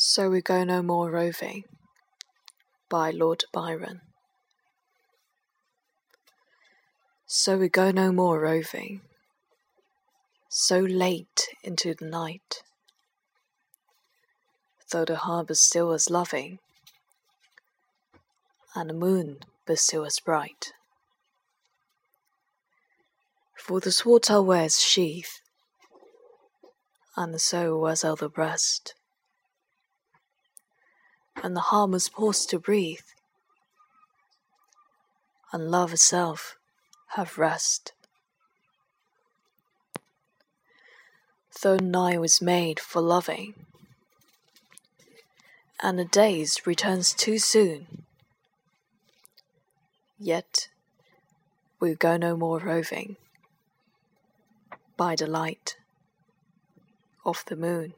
So We Go No More Roving. By Lord Byron. So we go no more roving, so late into the night, though the harbour still was loving, and the moon but still as bright. For the sword wears sheath, and was out the breast and the heart was pause to breathe, and love itself have rest. Though night was made for loving, and the days returns too soon, yet we go no more roving by the light of the moon.